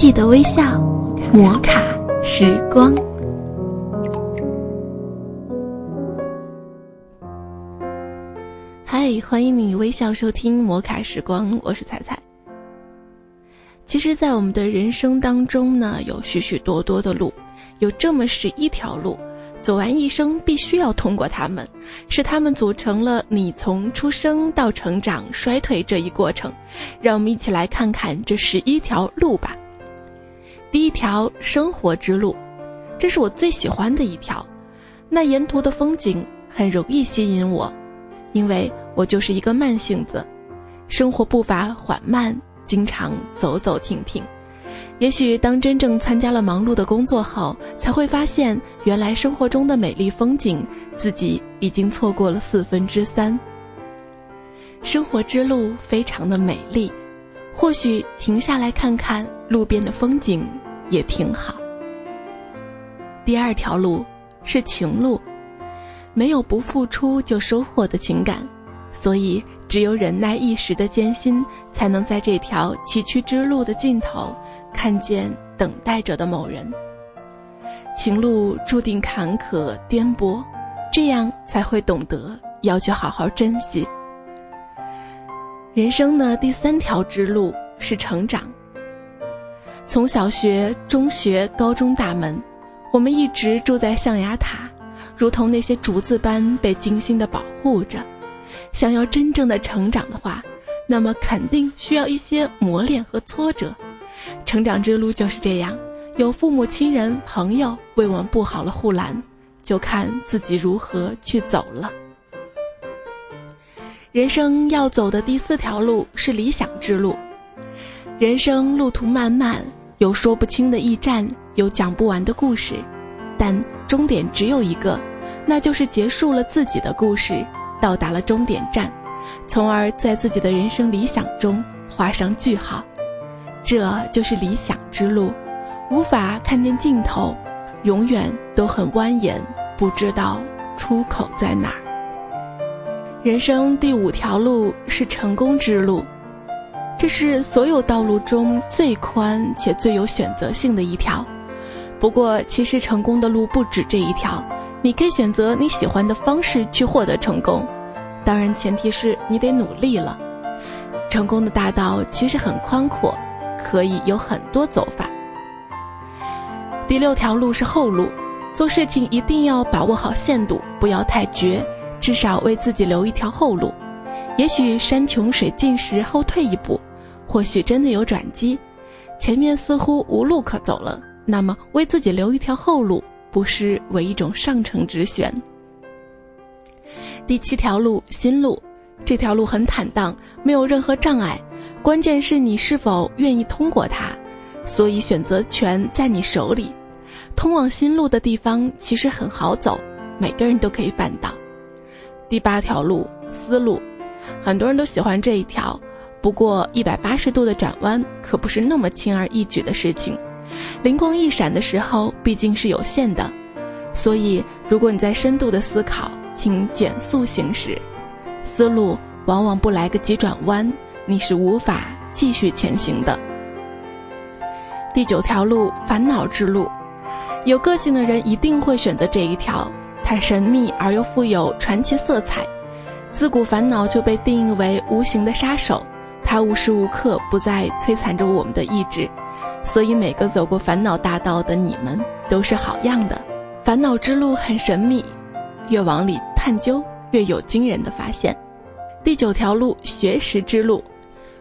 记得微笑，摩卡时光。嗨，欢迎你微笑收听摩卡时光，我是彩彩。其实，在我们的人生当中呢，有许许多多的路，有这么十一条路，走完一生必须要通过它们，是它们组成了你从出生到成长、衰退这一过程。让我们一起来看看这十一条路吧。第一条生活之路，这是我最喜欢的一条，那沿途的风景很容易吸引我，因为我就是一个慢性子，生活步伐缓慢。经常走走停停，也许当真正参加了忙碌的工作后，才会发现原来生活中的美丽风景，自己已经错过了四分之三。生活之路非常的美丽，或许停下来看看路边的风景也挺好。第二条路是情路，没有不付出就收获的情感。所以，只有忍耐一时的艰辛，才能在这条崎岖之路的尽头，看见等待着的某人。情路注定坎坷颠簸，这样才会懂得要去好好珍惜。人生的第三条之路是成长。从小学、中学、高中大门，我们一直住在象牙塔，如同那些竹子般被精心的保护着。想要真正的成长的话，那么肯定需要一些磨练和挫折。成长之路就是这样，有父母亲人朋友为我们布好了护栏，就看自己如何去走了。人生要走的第四条路是理想之路。人生路途漫漫，有说不清的驿站，有讲不完的故事，但终点只有一个，那就是结束了自己的故事。到达了终点站，从而在自己的人生理想中画上句号，这就是理想之路，无法看见尽头，永远都很蜿蜒，不知道出口在哪儿。人生第五条路是成功之路，这是所有道路中最宽且最有选择性的一条。不过，其实成功的路不止这一条。你可以选择你喜欢的方式去获得成功，当然前提是你得努力了。成功的大道其实很宽阔，可以有很多走法。第六条路是后路，做事情一定要把握好限度，不要太绝，至少为自己留一条后路。也许山穷水尽时后退一步，或许真的有转机，前面似乎无路可走了，那么为自己留一条后路。不失为一种上乘之选。第七条路，心路，这条路很坦荡，没有任何障碍，关键是你是否愿意通过它。所以选择权在你手里。通往心路的地方其实很好走，每个人都可以办到。第八条路，思路，很多人都喜欢这一条，不过一百八十度的转弯可不是那么轻而易举的事情。灵光一闪的时候毕竟是有限的，所以如果你在深度的思考，请减速行驶。思路往往不来个急转弯，你是无法继续前行的。第九条路，烦恼之路，有个性的人一定会选择这一条，它神秘而又富有传奇色彩。自古烦恼就被定义为无形的杀手，它无时无刻不在摧残着我们的意志。所以，每个走过烦恼大道的你们都是好样的。烦恼之路很神秘，越往里探究，越有惊人的发现。第九条路，学识之路，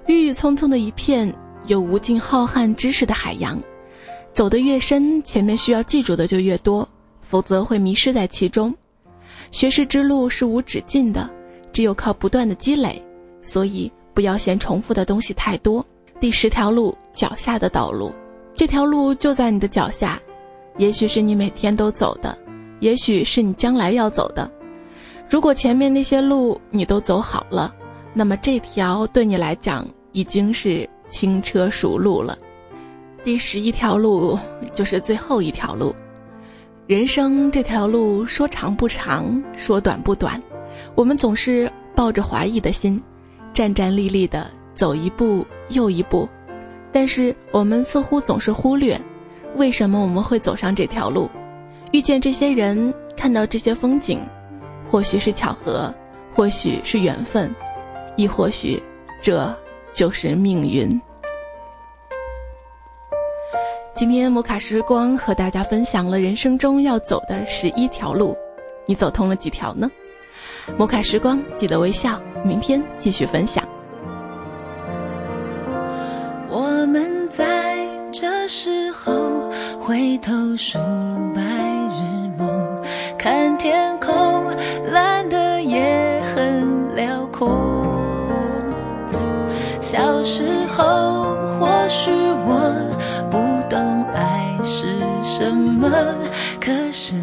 郁郁葱葱的一片，有无尽浩瀚知识的海洋。走得越深，前面需要记住的就越多，否则会迷失在其中。学识之路是无止境的，只有靠不断的积累。所以，不要嫌重复的东西太多。第十条路，脚下的道路，这条路就在你的脚下，也许是你每天都走的，也许是你将来要走的。如果前面那些路你都走好了，那么这条对你来讲已经是轻车熟路了。第十一条路就是最后一条路，人生这条路说长不长，说短不短，我们总是抱着怀疑的心，战战栗栗的。走一步又一步，但是我们似乎总是忽略，为什么我们会走上这条路，遇见这些人，看到这些风景，或许是巧合，或许是缘分，亦或许这就是命运。今天摩卡时光和大家分享了人生中要走的十一条路，你走通了几条呢？摩卡时光，记得微笑，明天继续分享。我们在这时候回头数白日梦，看天空蓝得也很辽阔。小时候或许我。不懂爱是什么，可是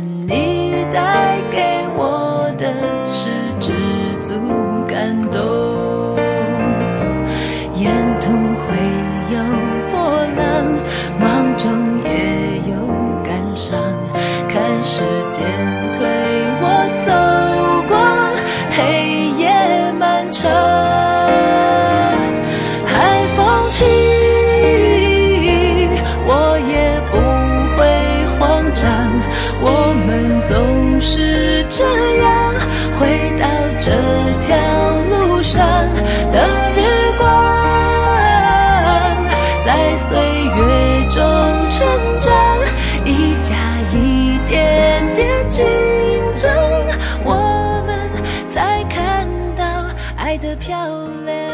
的漂亮。